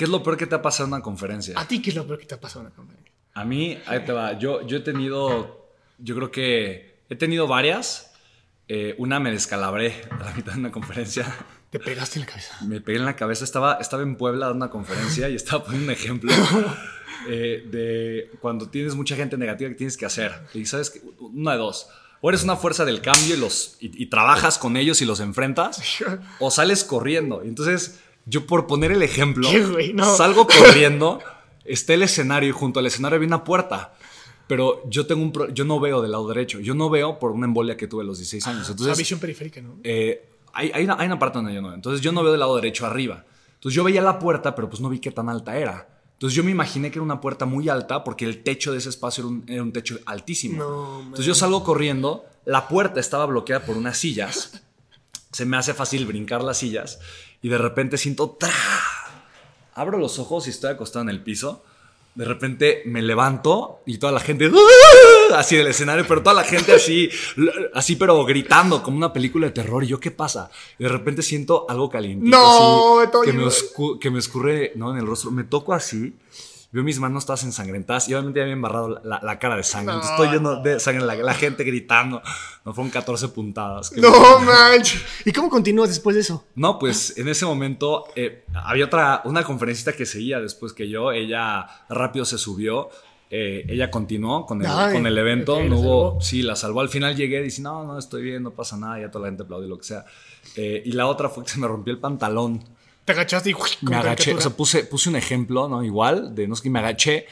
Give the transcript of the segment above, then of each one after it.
¿qué es lo peor que te ha pasado en una conferencia? ¿A ti qué es lo peor que te ha pasado en una conferencia? A mí, ahí te va. Yo, yo he tenido, yo creo que he tenido varias. Eh, una me descalabré a la mitad de una conferencia. Te pegaste en la cabeza. Me pegué en la cabeza. Estaba, estaba en Puebla dando una conferencia y estaba poniendo un ejemplo eh, de cuando tienes mucha gente negativa que tienes que hacer. Y sabes, que una de dos. O eres una fuerza del cambio y, los, y, y trabajas con ellos y los enfrentas, o sales corriendo. Entonces, yo por poner el ejemplo. No. salgo corriendo, está el escenario y junto al escenario hay una puerta. Pero yo tengo un pro- yo no veo del lado derecho. Yo no veo por una embolia que tuve a los 16 años. sea, Entonces, visión periférica, ¿no? eh, hay, hay, una, hay una parte donde yo no veo. Entonces yo no veo del lado derecho arriba. Entonces yo veía la puerta, pero pues no vi qué tan alta era. Entonces yo me imaginé que era una puerta muy alta porque el techo de ese espacio era un, era un techo altísimo. No, Entonces yo salgo corriendo, la puerta estaba bloqueada por unas sillas. Se me hace fácil brincar las sillas y de repente siento ¡tra! Abro los ojos y estoy acostado en el piso. De repente me levanto y toda la gente ¡ah! así del escenario, pero toda la gente así, así pero gritando como una película de terror. Y yo, ¿qué pasa? Y de repente siento algo calientito No, que, me que me escurre ¿no? en el rostro. Me toco así, veo mis manos todas ensangrentadas y obviamente ya había embarrado la, la cara de sangre. No. Entonces estoy lleno de sangre, la, la gente gritando. No fueron 14 puntadas. que- No manches. ¿Y cómo continúas después de eso? no, pues en ese momento eh, había otra, una conferencista que seguía después que yo, ella rápido se subió, eh, ella continuó con el, Ay, con el evento, ok, no la hubo, salvó. sí, la salvó, al final llegué y dije, no, no, estoy bien, no pasa nada, ya toda la gente aplaudió, lo que sea. Eh, y la otra fue que se me rompió el pantalón, Te agachaste y ¡uy! me agaché, o sea, puse, puse un ejemplo, ¿no? Igual, de no sé qué, me agaché.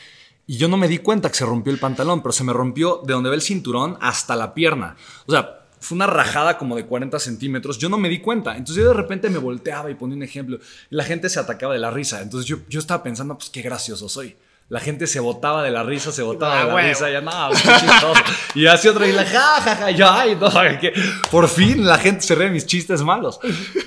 Y yo no me di cuenta que se rompió el pantalón, pero se me rompió de donde ve el cinturón hasta la pierna. O sea, fue una rajada como de 40 centímetros. Yo no me di cuenta. Entonces yo de repente me volteaba y ponía un ejemplo. La gente se atacaba de la risa. Entonces yo, yo estaba pensando, pues qué gracioso soy. La gente se botaba de la risa, se botaba Ah, de la huevo. risa. Ya, no, qué chistoso. Y así otra y la ja, ja, ja. Yo, ay, no, que por fin la gente se ríe de mis chistes malos.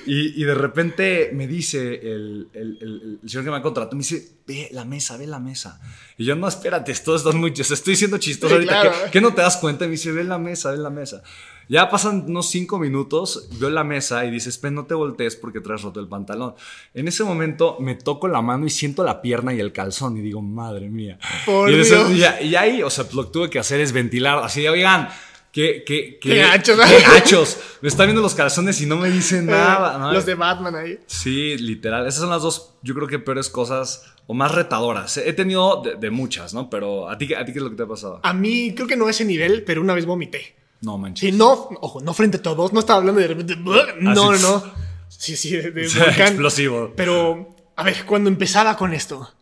Y, y de repente me dice el, el- el- el señor que me ha contratado, me dice, ve la mesa, ve la mesa. Y yo, no, espérate, todos están muy chistosos. Estoy siendo chistoso Sí, ahorita. claro. ¿Qué, qué no te das cuenta? Y me dice, ve la mesa, ve la mesa. Ya pasan unos cinco minutos, veo la mesa y dices, Pen, no te voltees porque traes roto el pantalón. En ese momento me toco la mano y siento la pierna y el calzón y digo, madre mía. Por y, en ese- Dios. y ahí, o sea, lo que tuve que hacer es ventilar. Así de, oigan, qué, qué, Qué gachos. qué gachos. Me están viendo los calzones y no me dicen nada. ¿no? Eh, Los de Batman ahí. Sí, literal. Esas son las dos, yo creo que peores cosas o más retadoras. He tenido de, de muchas, ¿no? Pero ¿a ti, ¿a ti qué es lo que te ha pasado? A mí creo que no a ese nivel, pero una vez vomité. No manches. Sí, no, ojo, no frente a todos, no estaba hablando de repente. No, no, no. Sí, sí, de, de volcán. explosivo. Pero, a ver, cuando empezaba con esto,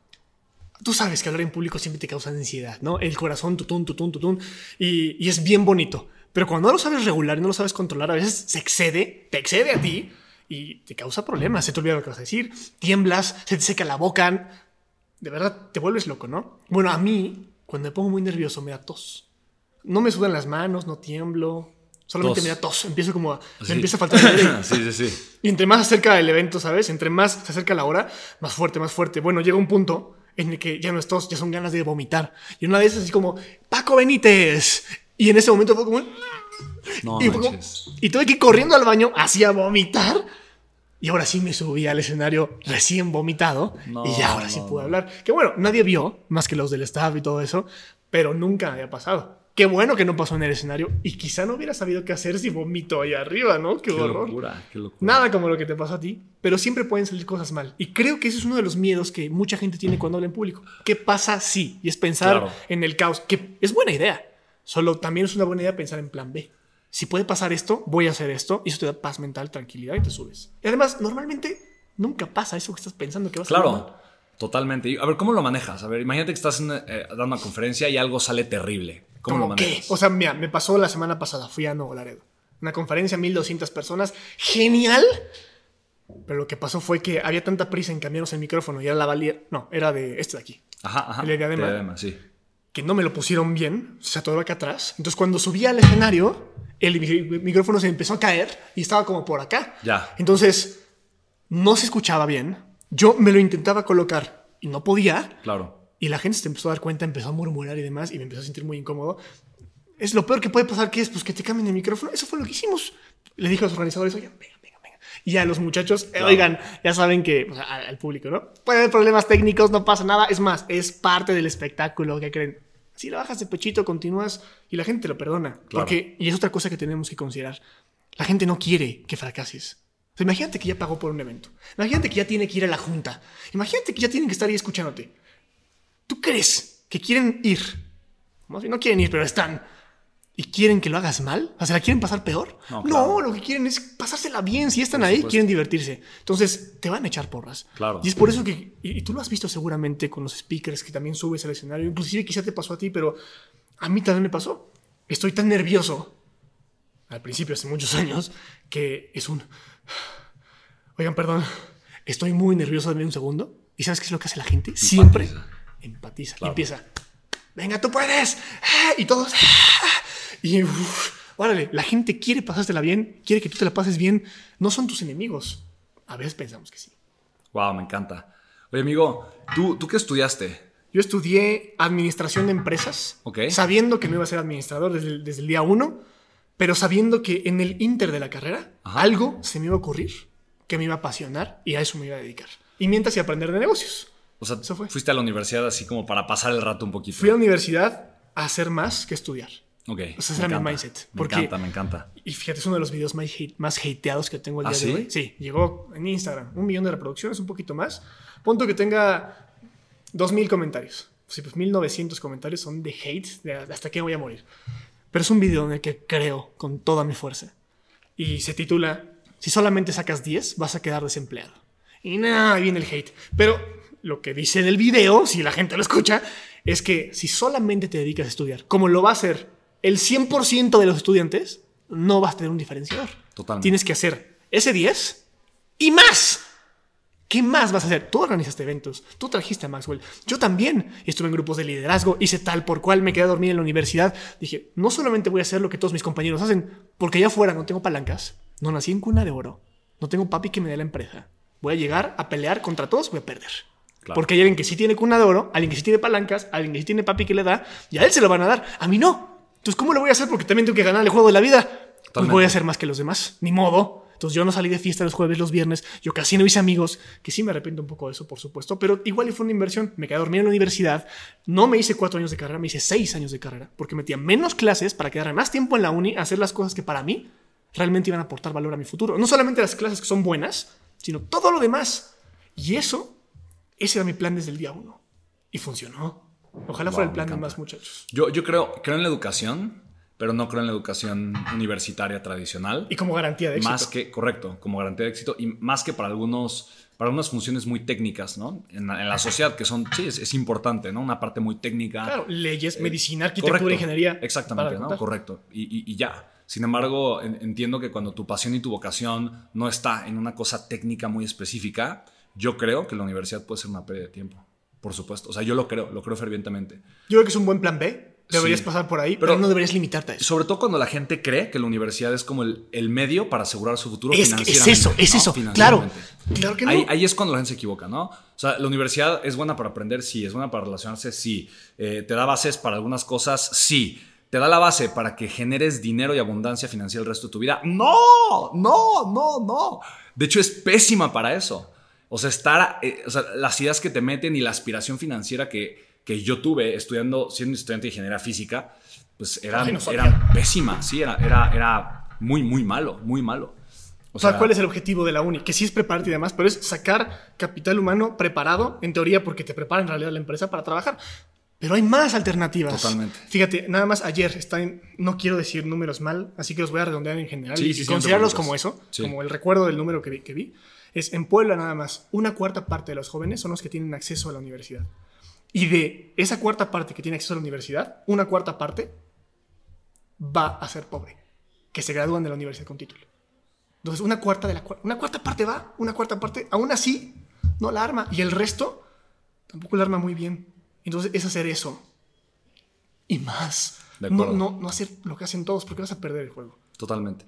tú sabes que hablar en público siempre te causa ansiedad, ¿no? El corazón, tutún, tutún, tutún, y, y es bien bonito. Pero cuando no lo sabes regular y no lo sabes controlar, a veces se excede, te excede a ti y te causa problemas. Se te olvida lo que vas a decir, tiemblas, se te seca la boca. De verdad, te vuelves loco, ¿no? Bueno, a mí, cuando me pongo muy nervioso, me da tos. No me sudan las manos, no tiemblo. Solamente Tos. me da tos. Empiezo como a. Sí. Me empieza a faltar aire. sí, sí, sí. Y entre más acerca el evento, ¿sabes? Entre más se acerca la hora, más fuerte, más fuerte. Bueno, llega un punto en el que ya no es tos, ya son ganas de vomitar. Y una esas así como, Paco Benítez. Y en ese momento fue como... No y, fue como- manches. y tuve que ir corriendo al baño hacia vomitar. Y ahora sí me subí al escenario recién vomitado. No, y ya ahora sí no, pude no. hablar. Que bueno, nadie vio, más que los del staff y todo eso. Pero nunca había pasado. Qué bueno que no pasó en el escenario. Y quizá no hubiera sabido qué hacer si vomito ahí arriba, ¿no? Qué, Qué horror. locura, qué locura. Nada como lo que te pasó a ti, pero siempre pueden salir cosas mal. Y creo que ese es uno de los miedos que mucha gente tiene cuando habla en público. ¿Qué pasa si? Y es pensar Claro. en el caos, que es buena idea. Solo también es una buena idea pensar en plan B. Si puede pasar esto, voy a hacer esto, y eso te da paz mental, tranquilidad y te subes. Y además, normalmente nunca pasa eso que estás pensando que va a salir mal. Claro, totalmente. A ver, ¿cómo lo manejas? A ver, imagínate que estás en, eh, dando una conferencia y algo sale terrible. ¿Cómo lo ¿Cómo qué? manejas? O sea, mira, me pasó la semana pasada, fui a Nuevo Laredo. Una conferencia, 1200 personas, genial. Pero lo que pasó fue que había tanta prisa en cambiarnos el micrófono y era la valía. No, era de este de aquí. ajá, ajá. el de diadema. Diadema, sí. Que no me lo pusieron bien, se atoró acá atrás. Entonces, cuando subí al escenario, el mi- micrófono se empezó a caer y estaba como por acá. Ya. Entonces, no se escuchaba bien. Yo me lo intentaba colocar y no podía. Claro. Y la gente se empezó a dar cuenta, empezó a murmurar y demás, y me empezó a sentir muy incómodo. Es lo peor que puede pasar, que es pues que te cambien el micrófono. Eso fue lo que hicimos. Le dije a los organizadores, oye, venga, venga, venga. Y a los muchachos, eh, Claro. oigan, ya saben que, o sea, al público, ¿no? Puede haber problemas técnicos, no pasa nada. Es más, es parte del espectáculo, ¿qué creen? Si lo bajas de pechito, continúas y la gente te lo perdona. Claro. Porque, y es otra cosa que tenemos que considerar. La gente no quiere que fracases. Sea, imagínate que ya pagó por un evento. Imagínate que ya tiene que ir a la junta. Imagínate que ya tienen que estar ahí escuchándote. ¿Tú crees que quieren ir? Más bien no quieren ir, pero están. ¿Y quieren que lo hagas mal? O sea, ¿la quieren pasar peor? No, No, claro. lo que quieren es pasársela bien. Si están ahí, supuesto. quieren divertirse. Entonces, te van a echar porras. Claro. Y es por eso que, y, y tú lo has visto seguramente con los speakers que también subes al escenario. Inclusive quizá te pasó a ti, pero a mí también me pasó. Estoy tan nervioso, al principio, hace muchos años, que es un... Oigan, perdón, estoy muy nervioso, dame un segundo. ¿Y sabes qué es lo que hace la gente? Siempre empatiza. Y empieza, venga, tú puedes. ¡Ah! Y todos... ¡ah! Y... uf, órale, la gente quiere pasársela bien, quiere que tú te la pases bien. No son tus enemigos. A veces pensamos que sí. Wow, me encanta. Oye, amigo, ¿tú, ¿tú qué estudiaste? Yo estudié administración de empresas, Ok. sabiendo que no iba a ser administrador desde el día uno, pero sabiendo que en el inter de la carrera Ajá. algo se me iba a ocurrir que me iba a apasionar y a eso me iba a dedicar. Y mientras y aprender de negocios. O sea, Eso fue. fuiste a la universidad así como para pasar el rato un poquito. Fui a la universidad a hacer más que estudiar. Ok. O sea, ese me era mi mindset, Me porque- encanta, me encanta. Y fíjate, es uno de los videos más, hate- más hateados que tengo el ¿Ah, día sí? de hoy. Sí, llegó en Instagram. Un millón de reproducciones, un poquito más. Punto que tenga 2.000 comentarios. Sí, pues 1.900 comentarios son de hate, de hasta que voy a morir. Pero es un video en el que creo con toda mi fuerza. Y se titula, si solamente sacas 10, vas a quedar desempleado. Y nada, ahí viene el hate. Pero lo que dice en el video, si la gente lo escucha, es que si solamente te dedicas a estudiar, como lo va a hacer el 100% de los estudiantes, no vas a tener un diferenciador. Totalmente. Tienes que hacer ese 10 y más. ¿Qué más vas a hacer? Tú organizaste eventos, tú trajiste a Maxwell. Yo también estuve en grupos de liderazgo, hice tal por cual, me quedé a dormir en la universidad. Dije, no solamente voy a hacer lo que todos mis compañeros hacen, porque allá afuera no tengo palancas, no nací en cuna de oro, no tengo papi que me dé la empresa. Voy a llegar a pelear contra todos, voy a perder. Claro. Porque hay alguien que sí tiene cuna de oro, alguien que sí tiene palancas, alguien que sí tiene papi que le da, y a él se lo van a dar, a mí no. Entonces, ¿cómo lo voy a hacer? Porque también tengo que ganar el juego de la vida. Pues voy a hacer más que los demás, ni modo. Entonces yo no salí de fiesta los jueves, los viernes, yo casi no hice amigos, que sí me arrepiento un poco de eso, por supuesto, pero igual y fue una inversión. Me quedé a dormir en la universidad, no me hice cuatro años de carrera, me hice seis años de carrera, porque metía menos clases para quedarme más tiempo en la uni, a hacer las cosas que para mí realmente iban a aportar valor a mi futuro. No solamente las clases que son buenas, sino todo lo demás. Y eso, ese era mi plan desde el día uno. Y funcionó. Ojalá Wow, fuera el plan de más muchachos. Yo, yo creo, creo en la educación, pero no creo en la educación universitaria tradicional. Y como garantía de éxito. Más que, correcto, como garantía de éxito y más que para algunos, para algunas funciones muy técnicas, ¿no? En la, en la sociedad, que son, sí, es, es importante, ¿no? Una parte muy técnica. Claro, leyes, medicina, arquitectura, Correcto, ingeniería. Exactamente, ¿no? Correcto. Y, y- y ya. Sin embargo, en- entiendo que cuando tu pasión y tu vocación no está en una cosa técnica muy específica, yo creo que la universidad puede ser una pérdida de tiempo. Por supuesto. O sea, yo lo creo, lo creo fervientemente. Yo creo que es un buen plan B. Deberías Sí. pasar por ahí, pero, Pero- no deberías limitarte a eso. Sobre todo cuando la gente cree que la universidad es como el, el medio para asegurar su futuro Es, es eso, es ¿no? eso. Claro. Claro que no. Ahí, ahí es cuando la gente se equivoca, ¿no? O sea, la universidad es buena para aprender, sí. Es buena para relacionarse, sí. Eh, te da bases para algunas cosas, sí. Te da la base para que generes dinero y abundancia financiera el resto de tu vida. No, no, no, no. De hecho, es pésima para eso. O sea, estar, eh, o sea, las ideas que te meten y la aspiración financiera que, que yo tuve estudiando, siendo estudiante de ingeniería física, pues eran, Ay, no sabía. eran pésimas, sí, era, era, era muy, muy malo, muy malo. o sea, ¿cuál es el objetivo de la uni? Que sí es prepararte y demás, pero es sacar capital humano preparado, en teoría, porque te prepara en realidad la empresa para trabajar. Pero hay más alternativas. Totalmente. Fíjate, nada más ayer está en- no quiero decir números mal, así que los voy a redondear en general Sí, y sí, considerarlos como eso, Sí. como el recuerdo del número que vi, que vi. Es en Puebla nada más, una cuarta parte de los jóvenes son los que tienen acceso a la universidad. Y de esa cuarta parte que tiene acceso a la universidad, una cuarta parte va a ser pobre, que se gradúan de la universidad con título. Entonces, una cuarta de la una cuarta parte va, una cuarta parte, aún así, no la arma. Y el resto tampoco la arma muy bien. Entonces, es hacer eso. Y más. De No, no, no hacer lo que hacen todos, porque vas a perder el juego. Totalmente.